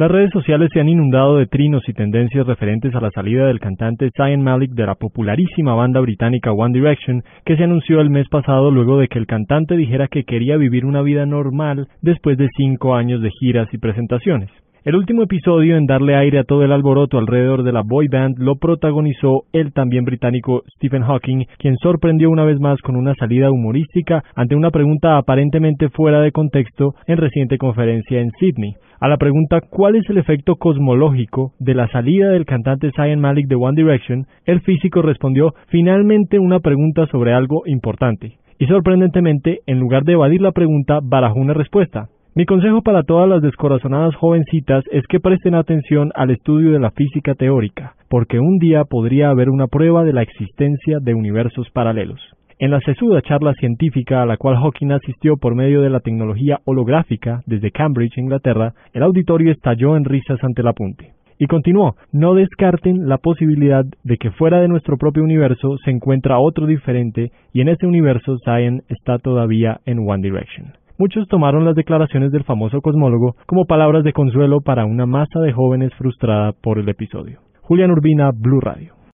Las redes sociales se han inundado de trinos y tendencias referentes a la salida del cantante Zayn Malik de la popularísima banda británica One Direction, que se anunció el mes pasado luego de que el cantante dijera que quería vivir una vida normal después de cinco años de giras y presentaciones. El último episodio en darle aire a todo el alboroto alrededor de la boy band lo protagonizó el también británico Stephen Hawking, quien sorprendió una vez más con una salida humorística ante una pregunta aparentemente fuera de contexto en reciente conferencia en Sydney. A la pregunta ¿cuál es el efecto cosmológico de la salida del cantante Zayn Malik de One Direction? El físico respondió finalmente una pregunta sobre algo importante. Y sorprendentemente, en lugar de evadir la pregunta, barajó una respuesta. Mi consejo para todas las descorazonadas jovencitas es que presten atención al estudio de la física teórica, porque un día podría haber una prueba de la existencia de universos paralelos. En la sesuda charla científica a la cual Hawking asistió por medio de la tecnología holográfica desde Cambridge, Inglaterra, el auditorio estalló en risas ante el apunte. Y continuó, no descarten la posibilidad de que fuera de nuestro propio universo se encuentra otro diferente y en ese universo Zion está todavía en One Direction. Muchos tomaron las declaraciones del famoso cosmólogo como palabras de consuelo para una masa de jóvenes frustrada por el episodio. Julián Urbina, Blue Radio.